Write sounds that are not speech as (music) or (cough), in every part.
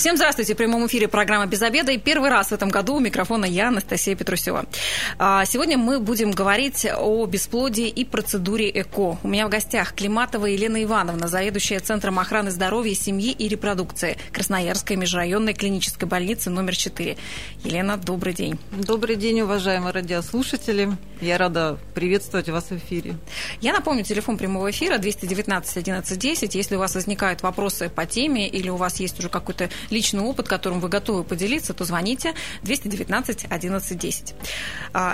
Всем здравствуйте. В прямом эфире программа «Без обеда». И первый раз в этом году у микрофона я, Анастасия Петрусева. А, сегодня мы будем говорить о бесплодии и процедуре ЭКО. У меня в гостях Климатова Елена Ивановна, заведующая Центром охраны здоровья, семьи и репродукции Красноярской межрайонной клинической больницы номер 4. Елена, добрый день. Добрый день, уважаемые радиослушатели. Я рада приветствовать вас в эфире. Я напомню, телефон прямого эфира 219 11 10. Если у вас возникают вопросы по теме или у вас есть уже какой-то личный опыт, которым вы готовы поделиться, то звоните 219 11 10.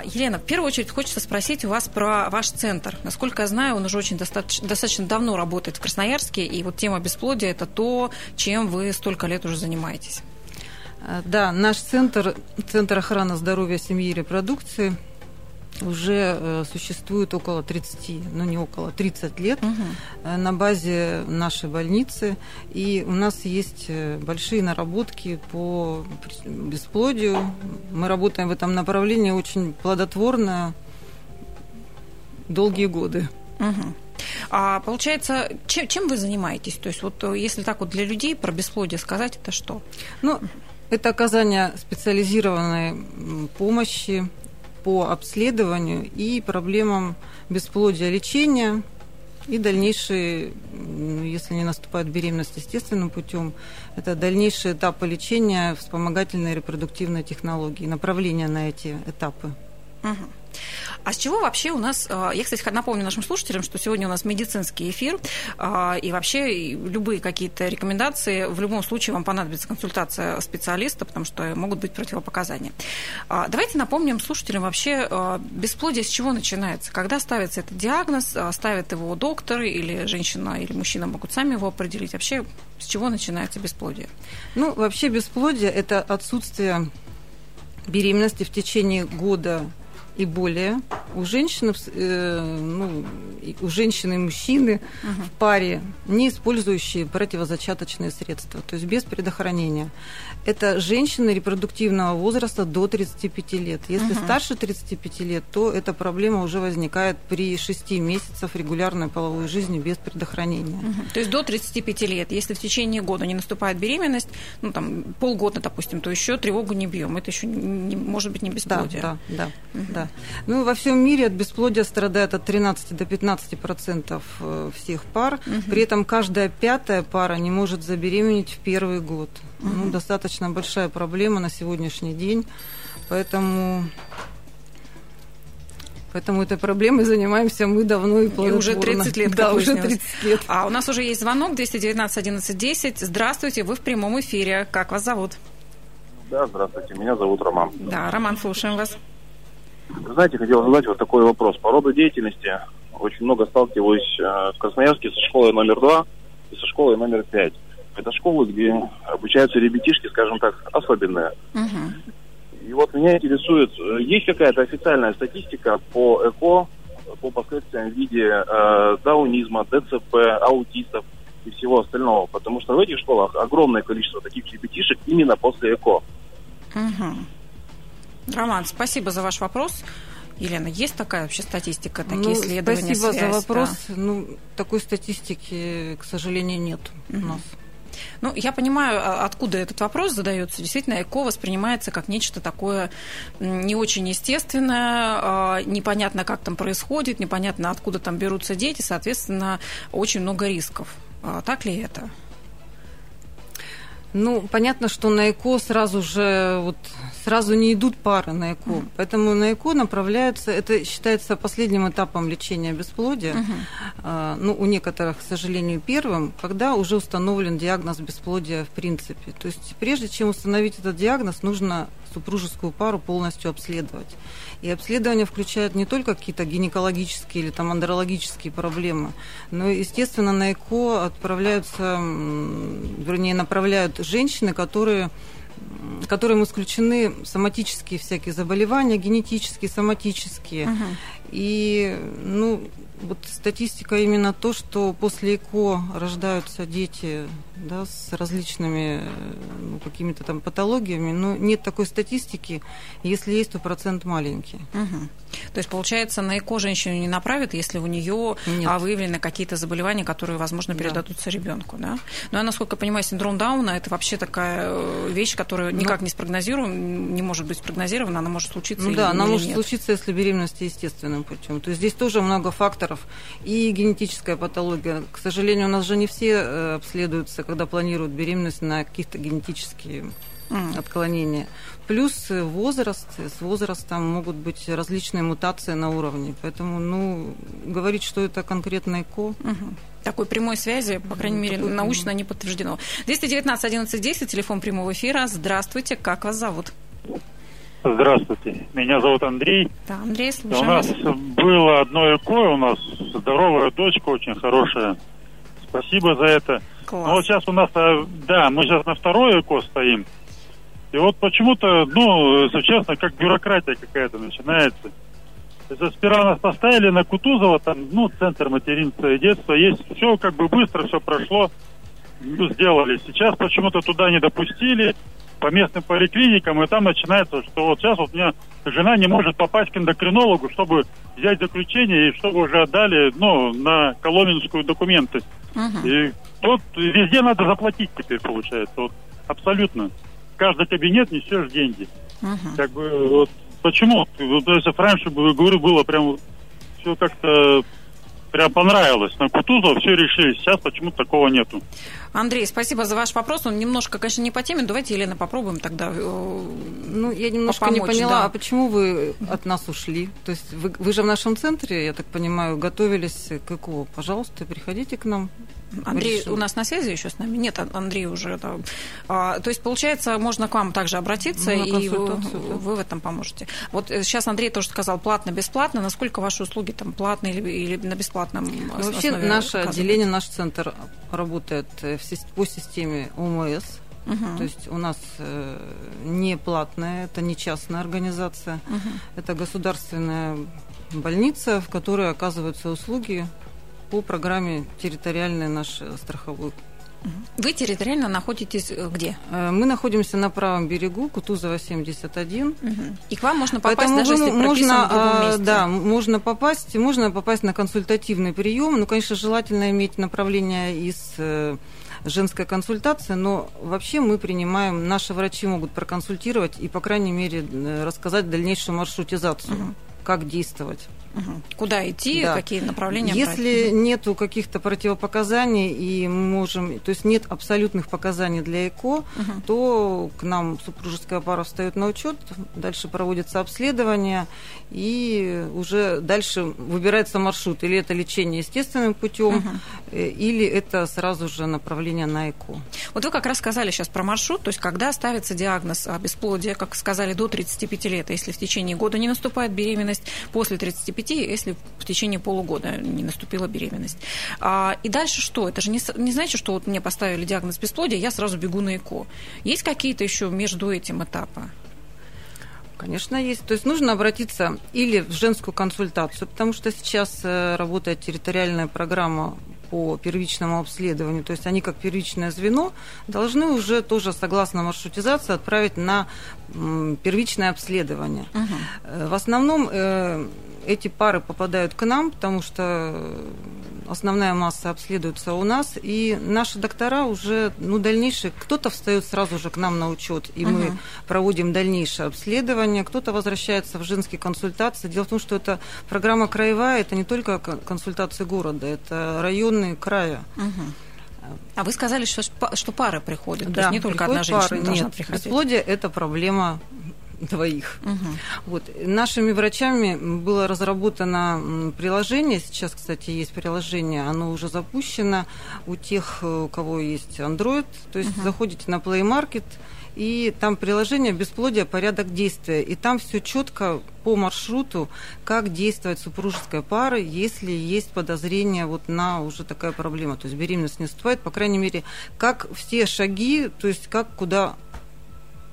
Елена, в первую очередь хочется спросить у вас про ваш центр. Насколько я знаю, он уже очень достаточно, достаточно давно работает в Красноярске, и вот тема бесплодия – это то, чем вы столько лет уже занимаетесь. А, да, наш центр, Центр охраны здоровья семьи и репродукции – уже э, существует около 30, ну не около, 30 лет угу. на базе нашей больницы. И у нас есть э, большие наработки по бесплодию. Мы работаем в этом направлении очень плодотворно долгие годы. Угу. А получается, чем, чем вы занимаетесь? То есть, вот если так вот для людей про бесплодие сказать, это что? Ну, это оказание специализированной помощи по обследованию и проблемам бесплодия лечения и дальнейшие, если не наступает беременность естественным путем, это дальнейшие этапы лечения вспомогательной репродуктивной технологии, направления на эти этапы. Угу. А с чего вообще у нас... А, я, кстати, напомню нашим слушателям, что сегодня у нас медицинский эфир, а, и вообще любые какие-то рекомендации, в любом случае вам понадобится консультация специалиста, потому что могут быть противопоказания. А, давайте напомним слушателям вообще, бесплодие с чего начинается? Когда ставится этот диагноз, ставит его доктор или женщина или мужчина могут сами его определить? Вообще с чего начинается бесплодие? Ну, вообще бесплодие – это отсутствие беременности в течение года и более у женщины, э, ну, у женщины и мужчины угу. в паре, не использующие противозачаточные средства, то есть без предохранения. Это женщины репродуктивного возраста до 35 лет. Если угу. старше 35 лет, то эта проблема уже возникает при 6 месяцах регулярной половой жизни без предохранения. Угу. То есть до 35 лет, если в течение года не наступает беременность, ну там полгода, допустим, то еще тревогу не бьем. Это еще не, может быть не бесплодие. Да, да, да. Угу. да. Ну, во всем мире от бесплодия страдает от 13 до 15 процентов э, всех пар. Угу. При этом каждая пятая пара не может забеременеть в первый год. Угу. Ну, достаточно большая проблема на сегодняшний день. Поэтому Поэтому этой проблемой занимаемся мы давно и плодотворно. И уже 30 лет, (laughs) Да, уже 30 лет. А у нас уже есть звонок 219 11 10. Здравствуйте, вы в прямом эфире. Как вас зовут? Да, здравствуйте, меня зовут Роман. Да, Роман, слушаем вас. Знаете, хотел задать вот такой вопрос. По роду деятельности очень много сталкиваюсь э, в Красноярске со школой номер два и со школой номер пять. Это школы, где обучаются ребятишки, скажем так, особенные. Угу. И вот меня интересует, э, есть какая-то официальная статистика по ЭКО, по последствиям в виде э, даунизма, ДЦП, аутистов и всего остального? Потому что в этих школах огромное количество таких ребятишек именно после ЭКО. Угу. Роман, спасибо за ваш вопрос. Елена, есть такая вообще статистика, такие ну, исследования? Спасибо связь, за вопрос. Да? Ну, такой статистики, к сожалению, нет угу. у нас. Ну, я понимаю, а, откуда этот вопрос задается. Действительно, ЭКО воспринимается как нечто такое не очень естественное, а, непонятно, как там происходит, непонятно, откуда там берутся дети, соответственно, очень много рисков. А так ли это? Ну, понятно, что на ЭКО сразу же вот сразу не идут пары на ЭКО. Mm-hmm. Поэтому на ЭКО направляются, это считается последним этапом лечения бесплодия. Mm-hmm. Ну, у некоторых, к сожалению, первым, когда уже установлен диагноз бесплодия в принципе. То есть прежде чем установить этот диагноз, нужно супружескую пару полностью обследовать. И обследование включает не только какие-то гинекологические или там андрологические проблемы, но, естественно, на ЭКО отправляются, вернее, направляют женщины, которые которым исключены соматические всякие заболевания, генетические, соматические. Угу. И, ну, вот статистика именно то, что после ЭКО рождаются дети да, с различными ну, какими-то там патологиями, но нет такой статистики. Если есть, то процент маленький. Угу. То есть, получается, на ЭКО женщину не направят, если у нее а, выявлены какие-то заболевания, которые, возможно, передадутся да. ребенку. Да? Но я, насколько понимаю, синдром Дауна это вообще такая э, вещь, которая ну, никак не спрогнозируем, не может быть спрогнозирована, она может случиться. Ну, или, да, она или может нет. случиться, если беременность естественным путем. То есть здесь тоже много факторов. И генетическая патология. К сожалению, у нас же не все э, обследуются, когда планируют беременность на каких-то генетические отклонения. Плюс возраст, с возрастом могут быть различные мутации на уровне. Поэтому, ну, говорить, что это конкретно ЭКО... Угу. Такой прямой связи, по крайней ну, мере, такой... научно не подтверждено. 219 11 10, телефон прямого эфира. Здравствуйте, как вас зовут? Здравствуйте, меня зовут Андрей. Да, Андрей, слушаем У нас было одно ЭКО, у нас здоровая дочка, очень хорошая. Спасибо за это. Класс. Но вот сейчас у нас, э, да, мы сейчас на второе ЭКО стоим. И вот почему-то, ну, если честно, как бюрократия какая-то начинается. Это сперва нас поставили на Кутузова, там, ну, центр материнства и детства. Есть все как бы быстро, все прошло, ну, сделали. Сейчас почему-то туда не допустили по местным поликлиникам, и там начинается, что вот сейчас вот у меня жена не может попасть к эндокринологу, чтобы взять заключение и чтобы уже отдали, ну, на Коломенскую документы. Uh-huh. И тут везде надо заплатить теперь, получается, вот абсолютно каждый кабинет несешь деньги. Uh-huh. Как бы вот почему? Вот, если раньше, говорю, было прям все как-то прям понравилось. На Кутузова все решили. Сейчас почему-то такого нету. Андрей, спасибо за ваш вопрос. Он немножко, конечно, не по теме. Давайте, Елена, попробуем тогда э, Ну, я немножко помочь, не поняла, да. а почему вы от нас ушли? То есть вы, вы же в нашем центре, я так понимаю, готовились к ЭКО. Пожалуйста, приходите к нам. Андрей Решил. у нас на связи еще с нами? Нет, Андрей уже. Да. А, то есть, получается, можно к вам также обратиться, ну, и вы, да. вы в этом поможете. Вот сейчас э, Андрей тоже сказал платно-бесплатно. Насколько ваши услуги там платные или, или на бесплатном ну, Вообще наше отделение, наш центр работает э, по системе ОМС. Угу. То есть у нас э, не платная, это не частная организация, угу. это государственная больница, в которой оказываются услуги по программе территориальной наш страховой. Вы территориально находитесь э, где? Э, мы находимся на правом берегу, Кутузова 71. Угу. И к вам можно попасть, Поэтому даже если можно, в другом месте. Да, можно попасть, можно попасть на консультативный прием. Ну, конечно, желательно иметь направление из э, женской консультации, но вообще мы принимаем, наши врачи могут проконсультировать и, по крайней мере, рассказать дальнейшую маршрутизацию, угу. как действовать. Куда идти, да. какие направления Если брать? нету каких-то противопоказаний и мы можем, то есть нет абсолютных показаний для ЭКО, угу. то к нам супружеская пара встает на учет, дальше проводится обследование и уже дальше выбирается маршрут, или это лечение естественным путем, угу. или это сразу же направление на ЭКО. Вот вы как раз сказали сейчас про маршрут, то есть когда ставится диагноз бесплодия, как сказали, до 35 лет, если в течение года не наступает беременность, после 35 детей, если в течение полугода не наступила беременность. А, и дальше что? Это же не, не значит, что вот мне поставили диагноз бесплодия, я сразу бегу на ЭКО. Есть какие-то еще между этим этапы? Конечно, есть. То есть нужно обратиться или в женскую консультацию, потому что сейчас э, работает территориальная программа по первичному обследованию, то есть они как первичное звено должны уже тоже согласно маршрутизации отправить на первичное обследование. Угу. В основном э, эти пары попадают к нам, потому что основная масса обследуется у нас, и наши доктора уже, ну, дальнейшие, кто-то встает сразу же к нам на учет, и uh мы проводим дальнейшее обследование, кто-то возвращается в женские консультации. Дело в том, что это программа краевая, это не только консультации города, это районные края. uh А вы сказали, что, что пары приходят, да, то есть не только одна женщина пары. должна Нет, приходить. Бесплодие – это проблема двоих. Угу. Вот. Нашими врачами было разработано приложение, сейчас, кстати, есть приложение, оно уже запущено у тех, э, у кого есть Android, то есть угу. заходите на Play Market, и там приложение бесплодие, порядок действия. И там все четко по маршруту, как действовать супружеская пара, если есть подозрение вот на уже такая проблема. То есть беременность не наступает, по крайней мере, как все шаги, то есть как куда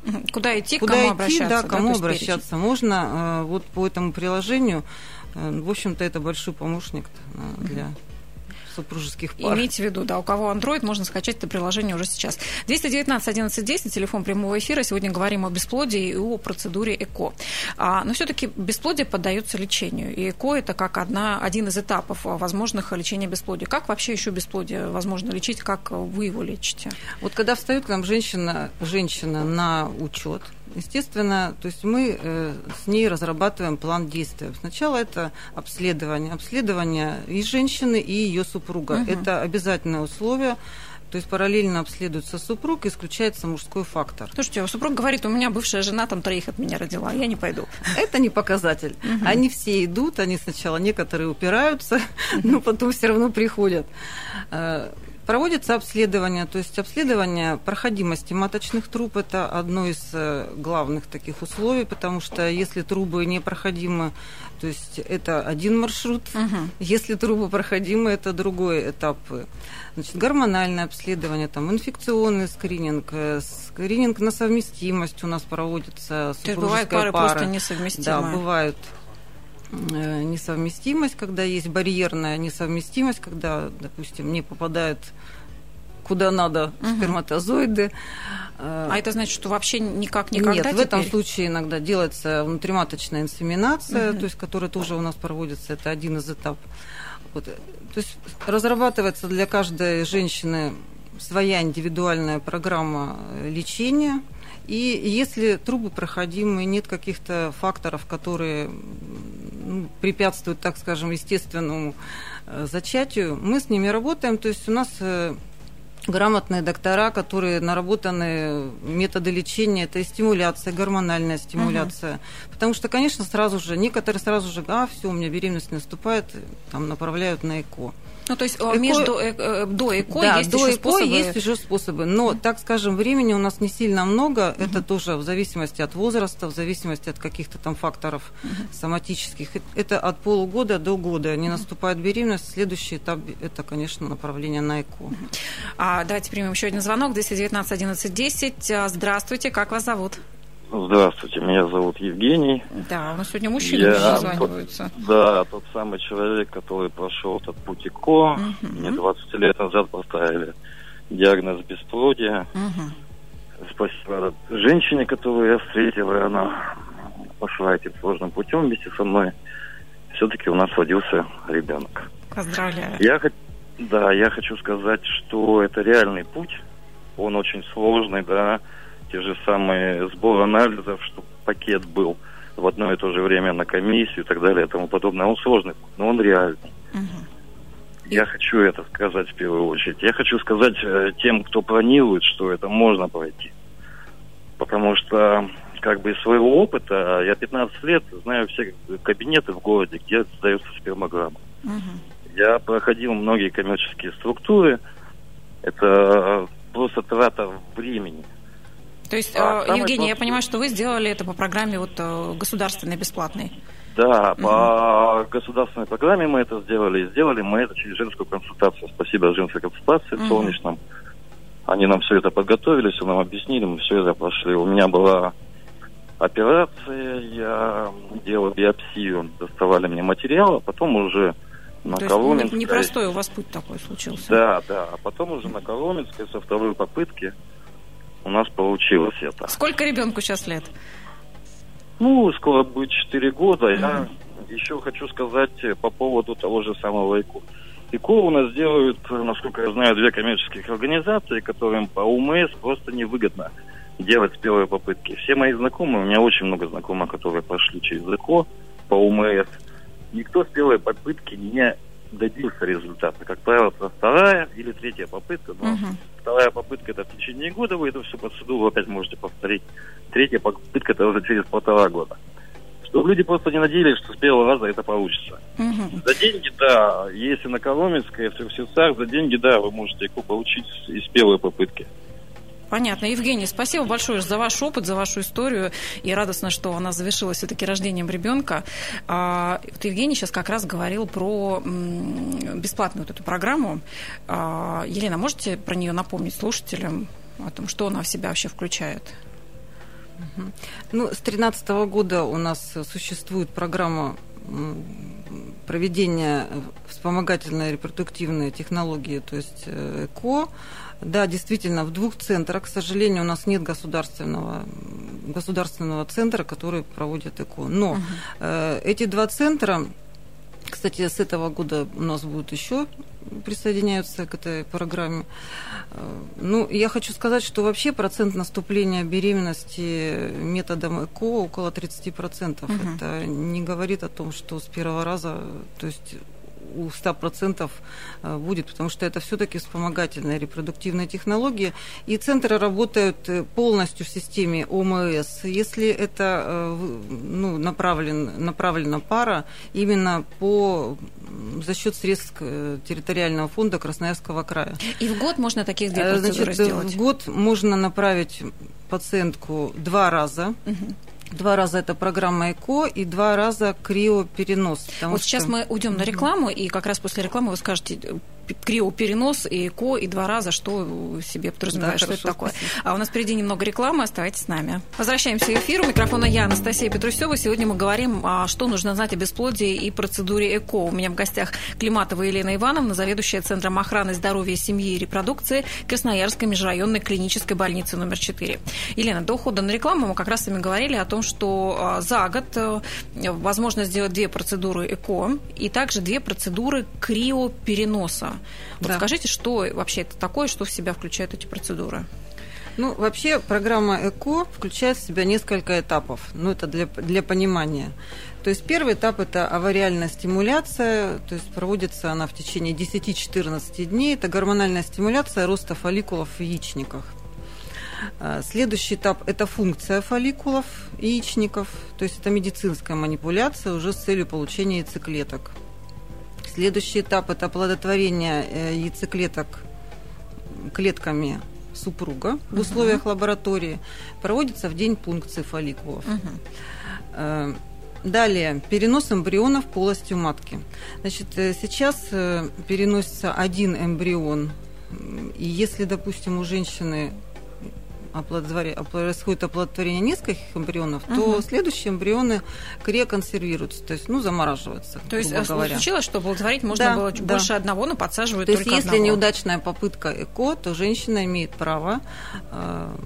(laughs) Куда идти, Куда кому идти, обращаться? Да, кому да, обращаться. Можно э, вот по этому приложению В общем-то, это большой помощник для супружеских пар. Имейте в виду, да, у кого Android, можно скачать это приложение уже сейчас. 219 11 10, телефон прямого эфира. Сегодня говорим о бесплодии и о процедуре ЭКО. А, но все-таки бесплодие поддается лечению. И ЭКО это как одна, один из этапов возможных лечения бесплодия. Как вообще еще бесплодие возможно лечить? Как вы его лечите? Вот когда встает к нам женщина, женщина на учет, Естественно, то есть мы э, с ней разрабатываем план действия. Сначала это обследование. Обследование и женщины, и ее супруга. Угу. Это обязательное условие. То есть параллельно обследуется супруг, исключается мужской фактор. Слушайте, супруг говорит, у меня бывшая жена там троих от меня родила, я не пойду. (laughs) Это не показатель. Угу. Они все идут, они сначала некоторые упираются, (laughs) но потом все равно приходят. Э, Проводится обследование, то есть обследование проходимости маточных труб – это одно из э, главных таких условий, потому что если трубы непроходимы, то есть это один маршрут, угу. если трубы проходимы, это другой этап. Значит, гормональное обследование, там, инфекционный скрининг, э, скрининг на совместимость у нас проводится. То есть бывают пары пара. просто несовместимые? Да, бывают Э, несовместимость, когда есть барьерная несовместимость, когда, допустим, не попадают куда надо угу. сперматозоиды. Э, а это значит, что вообще никак никогда Нет, теперь? в этом случае иногда делается внутриматочная инсеминация, угу. то есть, которая тоже у нас проводится, это один из этапов. Вот. То есть разрабатывается для каждой женщины своя индивидуальная программа лечения – и если трубы проходимые, нет каких-то факторов, которые ну, препятствуют, так скажем, естественному э, зачатию, мы с ними работаем. То есть у нас э, грамотные доктора, которые наработаны методы лечения, это и стимуляция, гормональная стимуляция. Угу. Потому что, конечно, сразу же, некоторые сразу же, а, все, у меня беременность наступает, там направляют на ЭКО. Ну, то есть эко... между э, э, до ЭКО да, есть до еще ЭКО способы? есть уже способы. Но, так скажем, времени у нас не сильно много. mm Это тоже в зависимости от возраста, в зависимости от каких-то там факторов mm соматических. Это от полугода до года. Не наступает беременность. Следующий этап – это, конечно, направление на ЭКО. mm А, давайте примем еще один звонок. 219 11 10. Здравствуйте, как вас зовут? Здравствуйте, меня зовут Евгений. Да, у нас сегодня мужчины Я созваниваются. Да, тот самый человек, который прошел этот путь ИКО. Угу. Мне 20 лет назад поставили диагноз бесплодия. Угу. Спасибо женщине, которую я встретил, и она пошла этим сложным путем вместе со мной. Все-таки у нас родился ребенок. Поздравляю. Я, да, я хочу сказать, что это реальный путь. Он очень сложный, да те же самые сбор анализов, чтобы пакет был в одно и то же время на комиссию и так далее и тому подобное. Он сложный, но он реальный. Угу. Я хочу это сказать в первую очередь. Я хочу сказать э, тем, кто планирует, что это можно пройти. Потому что как бы из своего опыта, я 15 лет знаю все кабинеты в городе, где сдаются спермограммы. Угу. Я проходил многие коммерческие структуры. Это просто трата времени. То есть, а, э, Евгений, я понимаю, что вы сделали это по программе вот э, государственной бесплатной. Да, угу. по государственной программе мы это сделали. И сделали мы это через женскую консультацию. Спасибо женской консультации угу. солнечном. Они нам все это подготовили, все нам объяснили, мы все это прошли. У меня была операция, я делал биопсию, доставали мне материал, а потом уже на То Коломенской... непростой у вас путь такой случился. Да, да. А потом уже на Коломенской со второй попытки у нас получилось это. Сколько ребенку сейчас лет? Ну, скоро будет 4 года. Mm-hmm. Я еще хочу сказать по поводу того же самого ИКО. ИКО у нас делают, насколько я знаю, две коммерческих организации, которым по УМС просто невыгодно делать с первой попытки. Все мои знакомые, у меня очень много знакомых, которые прошли через ИКО по УМС, никто с первой попытки не добился результата. Как правило, это вторая или третья попытка, но угу. вторая попытка это в течение года, вы эту всю процедуру опять можете повторить. Третья попытка это уже через полтора года. Чтобы люди просто не надеялись, что с первого раза это получится. Угу. За деньги, да, если на Коломенской, в сердцах, за деньги, да, вы можете получить из первой попытки. Понятно. Евгений, спасибо большое за ваш опыт, за вашу историю. И радостно, что она завершилась все-таки рождением ребенка. А, вот Евгений сейчас как раз говорил про бесплатную вот эту программу. А, Елена, можете про нее напомнить слушателям о том, что она в себя вообще включает? Ну, с 2013 года у нас существует программа проведения вспомогательной репродуктивной технологии, то есть ЭКО. Да, действительно, в двух центрах, к сожалению, у нас нет государственного, государственного центра, который проводит ЭКО. Но угу. эти два центра кстати, с этого года у нас будут еще присоединяются к этой программе. Э, ну, я хочу сказать, что вообще процент наступления беременности методом ЭКО около 30%. Угу. Это не говорит о том, что с первого раза, то есть у 100% э, будет, потому что это все-таки вспомогательные репродуктивные технологии. И центры работают э, полностью в системе ОМС. Если это э, ну, направлен, направлена пара именно по, за счет средств территориального фонда Красноярского края. И в год можно таких две процедуры Значит, сделать? В год можно направить пациентку два раза. Угу Два раза это программа ЭКО и два раза криоперенос. Вот что... сейчас мы уйдем на рекламу, и как раз после рекламы вы скажете, криоперенос и ЭКО, и два раза, что себе подразумевает, да, что это такое. Спасибо. А у нас впереди немного рекламы, оставайтесь с нами. Возвращаемся в эфир. У микрофона я, Анастасия Петрусева. Сегодня мы говорим, а, что нужно знать о бесплодии и процедуре ЭКО. У меня в гостях Климатова Елена Ивановна, заведующая Центром охраны здоровья, семьи и репродукции Красноярской межрайонной клинической больницы номер 4. Елена, до ухода на рекламу мы как раз с вами говорили о том, что а, за год э, возможно сделать две процедуры ЭКО и также две процедуры криопереноса. Вот да. скажите, что вообще это такое, что в себя включают эти процедуры? Ну, вообще программа ЭКО включает в себя несколько этапов. Ну, это для, для понимания. То есть первый этап – это авариальная стимуляция, то есть проводится она в течение 10-14 дней. Это гормональная стимуляция роста фолликулов в яичниках. А, следующий этап – это функция фолликулов яичников, то есть это медицинская манипуляция уже с целью получения яйцеклеток. Следующий этап – это оплодотворение э, яйцеклеток клетками супруга в условиях uh-huh. лаборатории. Проводится в день пункции фолликулов. Uh-huh. Далее, перенос эмбрионов полостью матки. Значит, э, сейчас переносится один эмбрион. И если, допустим, у женщины происходит оплодотворение нескольких эмбрионов, угу. то следующие эмбрионы креконсервируются, то есть, ну, замораживаются. То есть говоря. случилось, что оплодотворить можно да, было да. больше одного, но подсаживают то только есть, если одного. неудачная попытка ЭКО, то женщина имеет право э,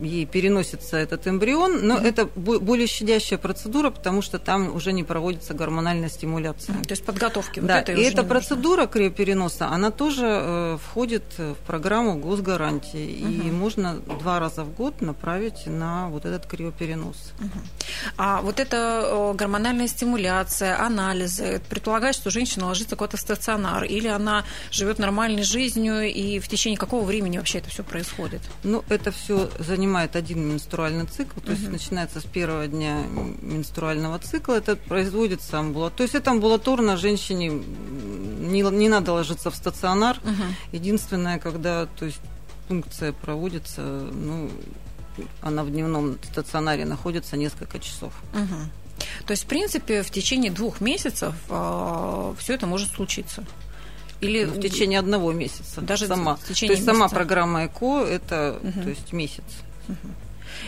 ей переносится этот эмбрион, но mm-hmm. это более щадящая процедура, потому что там уже не проводится гормональная стимуляция. Mm-hmm. То есть подготовки. Да, вот и эта процедура криопереноса, она тоже э, входит в программу госгарантии, mm-hmm. и можно два раза в год направить на вот этот криоперенос. Mm-hmm. А вот эта э, гормональная стимуляция, анализы, предполагает, что женщина ложится куда-то в стационар, или она живет нормальной жизнью, и в течение какого времени вообще это все происходит? Ну, это все занимает занимает один менструальный цикл, то есть угу. начинается с первого дня менструального цикла, это производится амбулаторно. То есть это амбулаторно женщине не, не надо ложиться в стационар. Угу. Единственное, когда то есть, пункция проводится, ну, она в дневном стационаре находится несколько часов. Угу. То есть, в принципе, в течение двух месяцев э, а, все это может случиться. Или в течение одного месяца. Даже сама. В течение то есть месяца. сама программа ЭКО это угу. то есть месяц.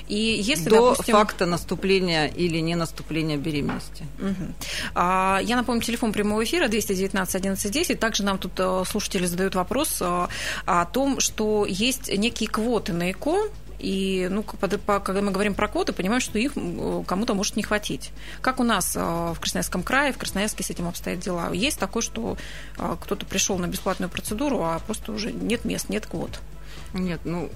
И если, До допустим... факта наступления или не наступления беременности. Угу. А, я напомню, телефон прямого эфира 219 11 10. Также нам тут э, слушатели задают вопрос э, о том, что есть некие квоты на ЭКО, и ну, когда мы говорим про квоты, понимаем, что их кому-то может не хватить. Как у нас э, в Красноярском крае, в Красноярске с этим обстоят дела? Есть такое, что кто-то пришел на бесплатную процедуру, а просто уже нет мест, нет квот? Нет, ну,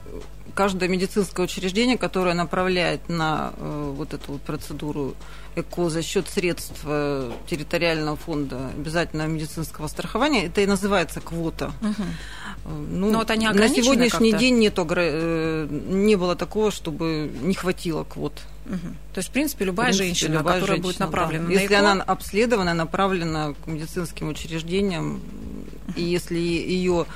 каждое медицинское учреждение, которое направляет на э, вот эту вот процедуру ЭКО за счет средств э, территориального фонда обязательного медицинского страхования, это и называется квота. Угу. Ну, Но вот они на сегодняшний день нету, э, не было такого, чтобы не хватило квот. Угу. То есть, в принципе, любая в принципе, женщина, любая которая женщина, будет направлена да. на Если ЭКО... она обследована, направлена к медицинским учреждениям, и если ее,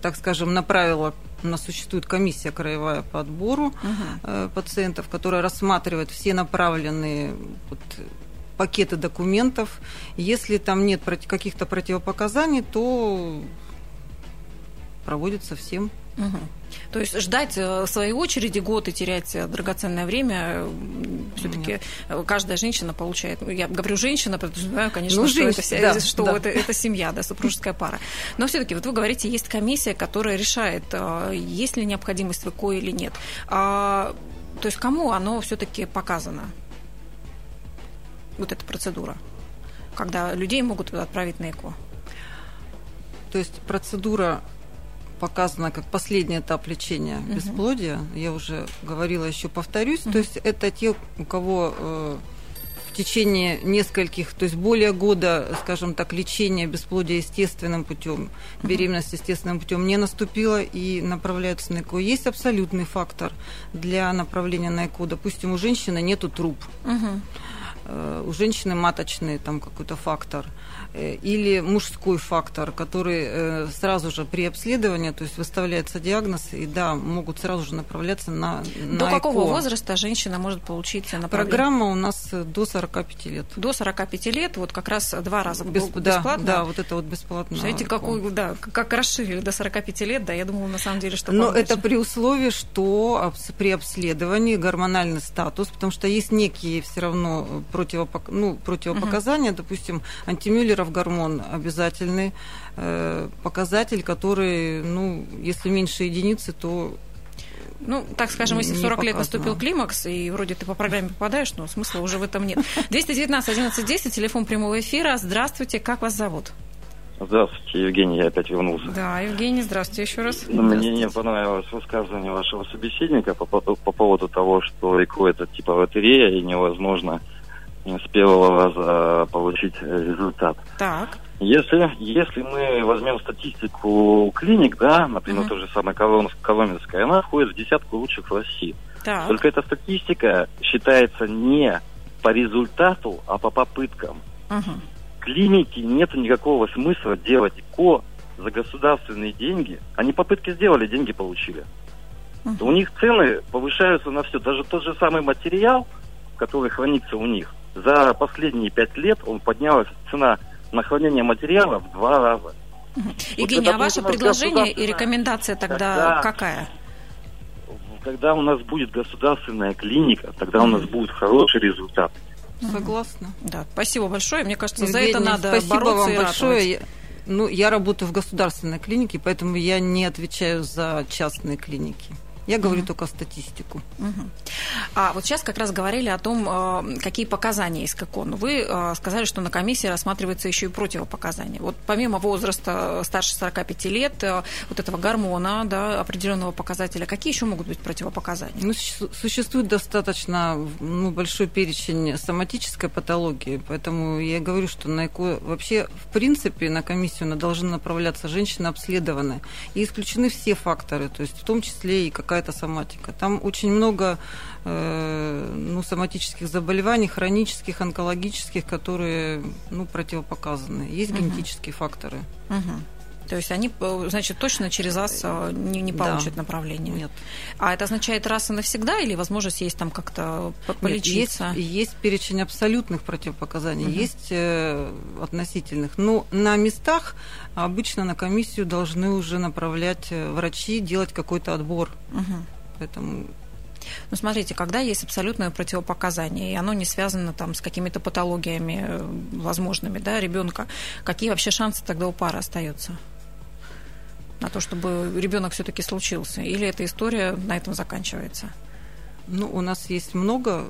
так скажем, направила у нас существует комиссия краевая по отбору угу. пациентов, которая рассматривает все направленные вот, пакеты документов. Если там нет каких-то противопоказаний, то проводится всем Угу. То есть ждать э, своей очереди год и терять э, драгоценное время, все-таки каждая женщина получает. Ну, я говорю женщина, подразумеваю, конечно, ну, что, женщина, это, да, что да. Это, это семья, да, супружеская пара. Но все-таки, вот вы говорите, есть комиссия, которая решает, э, есть ли необходимость в ЭКО или нет. А, то есть кому оно все-таки показано? Вот эта процедура, когда людей могут отправить на ЭКО. То есть процедура показано как последний этап лечения угу. бесплодия. Я уже говорила, еще повторюсь. Угу. То есть это те, у кого э, в течение нескольких, то есть более года, скажем так, лечения бесплодия естественным путем, беременность естественным путем не наступила и направляются на ЭКО. Есть абсолютный фактор для направления на ЭКО. Допустим, у женщины нету труб. Угу у женщины маточный там какой-то фактор. Э, или мужской фактор, который э, сразу же при обследовании, то есть выставляется диагноз, и да, могут сразу же направляться на, на До какого возраста женщина может получить направление? Программа у нас до 45 лет. До 45 лет, вот как раз два раза Бесп... бесплатно? Да, да, вот это вот бесплатно. Смотрите, какой, да, как расширили до 45 лет, да, я думала, на самом деле, что Но это при условии, что при обследовании гормональный статус, потому что есть некие все равно противопок... ну, противопоказания, угу. допустим, антимюллер Миллеров гормон обязательный э, показатель, который, ну, если меньше единицы, то ну, так скажем, если в 40 лет наступил климакс, и вроде ты по программе попадаешь, но смысла уже в этом нет. 219 11 10, телефон прямого эфира. Здравствуйте, как вас зовут? Здравствуйте, Евгений, я опять вернулся. Да, Евгений, здравствуйте еще раз. Ну, мне не понравилось высказывание вашего собеседника по, по, по поводу того, что ЭКО это типа лотерея, и невозможно с первого раза получить результат. Так. Если, если мы возьмем статистику клиник, да, например, uh-huh. то же самое Коломенская, она входит в десятку лучших в России. Так. Только эта статистика считается не по результату, а по попыткам. Клиники нет никакого смысла делать ко за государственные деньги. Они попытки сделали, деньги получили. Uh-huh. У них цены повышаются на все. Даже тот же самый материал, который хранится у них, за последние пять лет он поднялась цена на хранение материала в два раза. Евгений, вот а ваше предложение и рекомендация тогда когда, какая? Когда у нас будет государственная клиника, тогда у нас будет хороший результат. Согласна. Да, спасибо большое. Мне кажется, Евгений, за это надо спасибо бороться вам и большое. Ну, я работаю в государственной клинике, поэтому я не отвечаю за частные клиники. Я говорю только статистику. А вот сейчас как раз говорили о том, э, какие показания ИКОНу. Вы э, сказали, что на комиссии рассматривается еще и противопоказания. Вот помимо возраста старше 45 лет, э, вот этого гормона, да, определенного показателя, какие еще могут быть противопоказания? Ну, существует достаточно ну, большой перечень соматической патологии, поэтому я говорю, что на ЭКО вообще, в принципе, на комиссию должны направляться женщины обследованные. И исключены все факторы, то есть в том числе и какая какая-то соматика. Там очень много э, ну, соматических заболеваний, хронических, онкологических, которые ну, противопоказаны. Есть угу. генетические факторы. Угу. То есть они, э, значит, точно через вас э, не, не получат да. направление? Нет. А это означает раз и навсегда или возможность есть там как-то полечиться? Нет, есть, есть перечень абсолютных противопоказаний, угу. есть э, относительных. Но на местах обычно на комиссию должны уже направлять э, врачи, делать какой-то отбор. Угу. Поэтому ну, смотрите, когда есть абсолютное противопоказание, и оно не связано там с какими-то патологиями возможными, да, ребенка, какие вообще шансы тогда у пары остаются? На то, чтобы ребенок все-таки случился? Или эта история на этом заканчивается? Ну, у нас есть много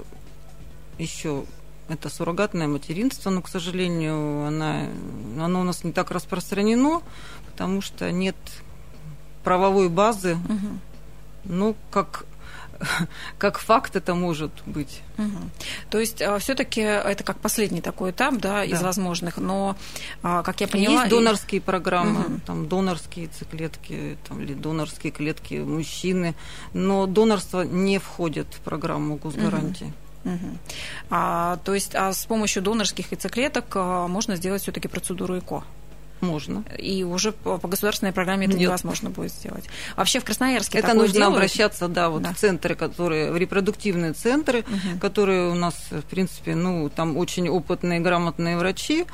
еще это суррогатное материнство, но, к сожалению, она, оно у нас не так распространено, потому что нет правовой базы. Угу. Ну, как (laughs) как факт это может быть. Угу. То есть а, все-таки это как последний такой этап, да, да. из возможных, но, а, как я поняла... Есть донорские программы, угу. там донорские яйцеклетки, там, или донорские клетки мужчины, но донорство не входит в программу госгарантии. Угу. Угу. А, то есть а с помощью донорских яйцеклеток а, можно сделать все-таки процедуру ЭКО? Можно. И уже по, государственной программе это Нет. невозможно будет сделать. Вообще в Красноярске это нужно делают? обращаться, да, вот да. в центры, которые в репродуктивные центры, угу. которые у нас, в принципе, ну там очень опытные, грамотные врачи.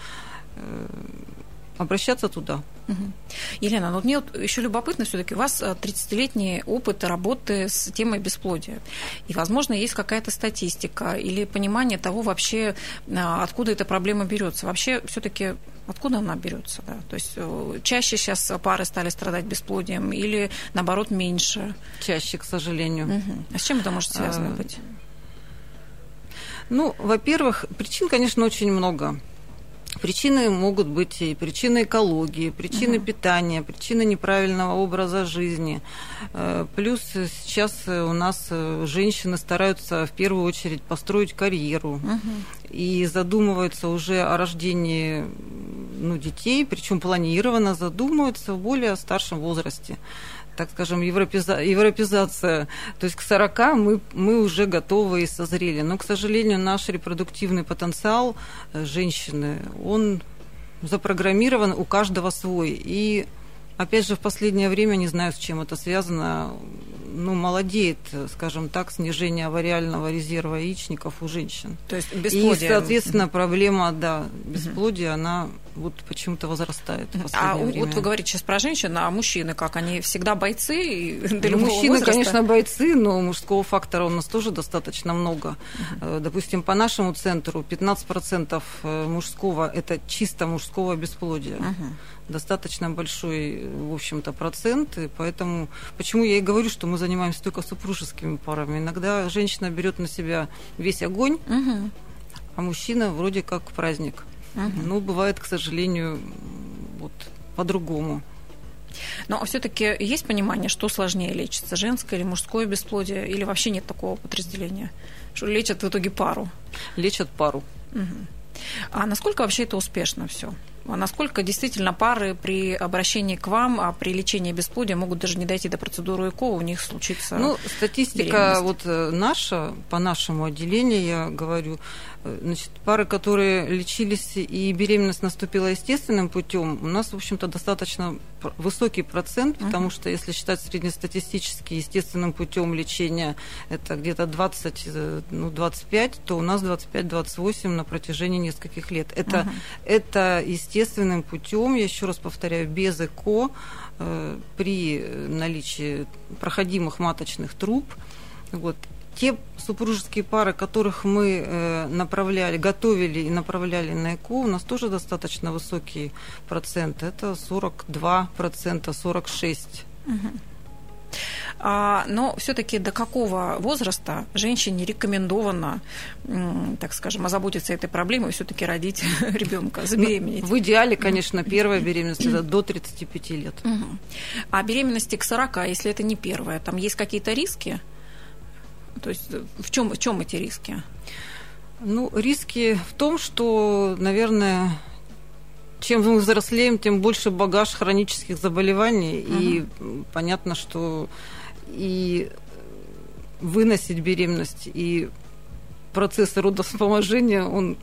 Э, обращаться туда. Угу. Елена, ну вот мне вот еще любопытно все-таки, у вас 30-летний э, опыт работы с темой бесплодия. И, возможно, есть какая-то статистика или понимание того вообще, а, откуда эта проблема берется. Вообще, все-таки откуда она берется? Да? То есть э, чаще сейчас пары стали страдать бесплодием или, наоборот, меньше? Чаще, к сожалению. Угу. А с чем это может связано а... быть? Ну, во-первых, причин, конечно, очень много. Причины могут быть и причины экологии, причины угу. питания, причины неправильного образа жизни. Э, плюс сейчас у нас э, женщины стараются в первую очередь построить карьеру угу. и задумываются уже о рождении ну, детей, причем планированно задумываются в более старшем возрасте так скажем, европеза, европезация. То есть к 40 мы, мы уже готовы и созрели. Но, к сожалению, наш репродуктивный потенциал э, женщины, он запрограммирован у каждого свой. И Опять же, в последнее время, не знаю, с чем это связано, ну, молодеет, скажем так, снижение авариального резерва яичников у женщин. То есть бесплодие. И, соответственно, проблема, да, бесплодия, угу. она вот почему-то возрастает А время. вот вы говорите сейчас про женщин, а мужчины как? Они всегда бойцы? (laughs) Ну, мужчины, возраста? конечно, бойцы, но мужского фактора у нас тоже достаточно много. Угу. Допустим, по нашему центру 15% э, мужского – это чисто мужского бесплодия. Угу достаточно большой, в общем-то, процент. И поэтому, почему я и говорю, что мы занимаемся только супружескими парами. Иногда женщина берет на себя весь огонь, угу. а мужчина вроде как праздник. Угу. Ну, бывает, к сожалению, вот по-другому. Но все-таки есть понимание, что сложнее лечится, женское или мужское бесплодие, или вообще нет такого подразделения? Что лечат в итоге пару? Лечат пару. Угу. А насколько вообще это успешно все? А насколько действительно пары при обращении к вам, а при лечении бесплодия могут даже не дойти до процедуры ЭКО, у них случится Ну, статистика вот э, наша, по нашему отделению, я говорю, Э, значит, пары, которые лечились и беременность наступила естественным путем, у нас, в общем-то, достаточно высокий процент, потому uh-huh. что если считать среднестатистически естественным путем лечения, это где-то 20, э, ну, 25, то у нас 25-28 на протяжении нескольких лет. Это, uh-huh. это естественным путем, я еще раз повторяю, без ЭКО, э, при наличии проходимых маточных труб. Вот те супружеские пары, которых мы э, направляли, готовили и направляли на ЭКО, у нас тоже достаточно высокий процент. Это 42 процента, 46. Угу. А, но все-таки до какого возраста женщине рекомендовано, так скажем, озаботиться этой проблемой и все-таки родить (laughs) ребенка, забеременеть? Ну, в идеале, конечно, первая беременность это до 35 лет. Угу. А беременности к 40, если это не первая, там есть какие-то риски? То есть в чем, в чем эти риски? Ну, риски в том, что, наверное, чем мы взрослеем, тем больше багаж хронических заболеваний. Угу. И понятно, что и выносить беременность, и процесс родовспоможения, он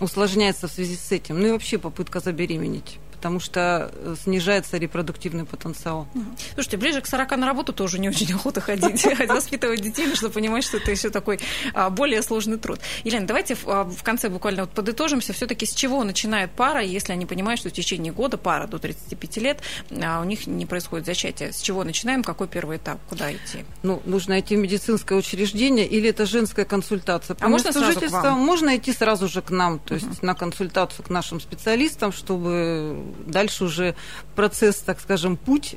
усложняется в связи с этим. Ну и вообще попытка забеременеть потому что э, снижается репродуктивный потенциал. Слушайте, ближе к 40 на работу тоже не очень охота ходить, (laughs) воспитывать детей, нужно понимать, что это еще такой а, более сложный труд. Елена, давайте а, в конце буквально вот подытожимся, все-таки с чего начинает пара, если они понимают, что в течение года пара до 35 лет, а у них не происходит зачатие. С чего начинаем, какой первый этап, куда идти? Ну, нужно идти в медицинское учреждение или это женская консультация? По а можно сразу к вам? Можно идти сразу же к нам, то есть uh-huh. на консультацию к нашим специалистам, чтобы дальше уже процесс, так скажем, путь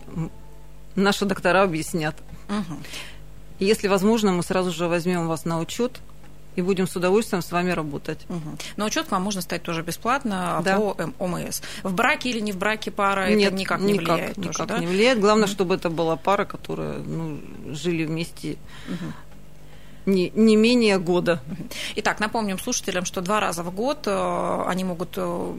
наши доктора объяснят. Угу. Если возможно, мы сразу же возьмем вас на учет и будем с удовольствием с вами работать. Угу. На учет к вам можно стать тоже бесплатно да. по ОМС. В браке или не в браке пара Нет, это никак не никак, влияет? Никак тоже, да? не влияет. Главное, угу. чтобы это была пара, которая ну, жили вместе. Угу не, не менее года. Итак, напомним слушателям, что два раза в год э, они могут э,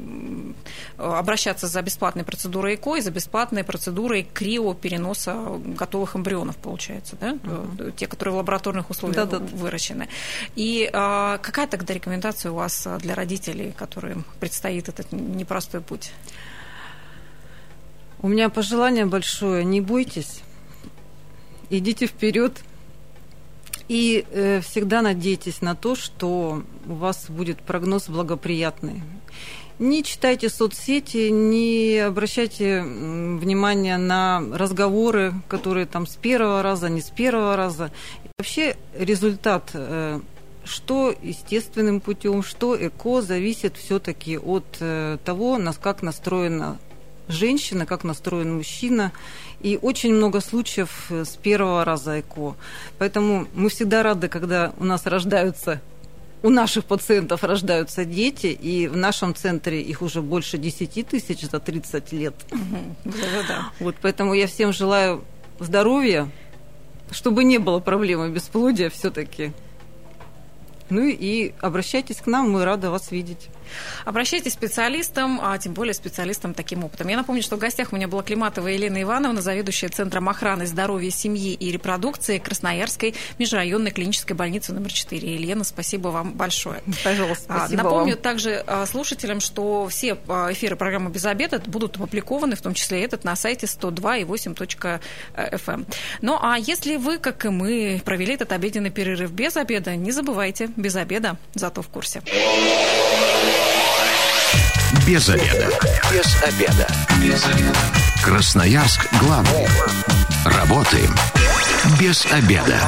обращаться за бесплатной процедурой ЭКО и за бесплатной процедурой криопереноса готовых эмбрионов, получается, да? Uh-huh. Те, которые в лабораторных условиях Да-да. выращены. И а, какая тогда рекомендация у вас для родителей, которым предстоит этот непростой путь? У меня пожелание большое, не бойтесь, идите вперед, и э, всегда надейтесь на то, что у вас будет прогноз благоприятный. Не читайте соцсети, не обращайте внимания на разговоры, которые там с первого раза, не с первого раза. Вообще результат э, что естественным путем, что эко, зависит все-таки от э, того, как настроена женщина, как настроен мужчина. И очень много случаев э, с первого раза ЭКО. Поэтому мы всегда рады, когда у нас рождаются у наших пациентов рождаются дети, и в нашем центре их уже больше 10 тысяч за 30 лет. Да-да-да. Вот поэтому я всем желаю здоровья, чтобы не было проблемы бесплодия все-таки. Ну и обращайтесь к нам, мы рады вас видеть. Обращайтесь к специалистам, а тем более специалистам таким опытом. Я напомню, что в гостях у меня была Климатова Елена Ивановна, заведующая Центром охраны здоровья семьи и репродукции Красноярской межрайонной клинической больницы номер 4. Елена, спасибо вам большое. Пожалуйста, а, спасибо Напомню вам. также а, слушателям, что все а, эфиры программы «Без обеда» будут опубликованы, в том числе этот, на сайте 102,8.fm. Эм. Ну, а если вы, как и мы, провели этот обеденный перерыв без обеда, не забывайте, без обеда, зато в курсе. Без обеда. Без обеда. Без обеда. Красноярск главный. Работаем без обеда.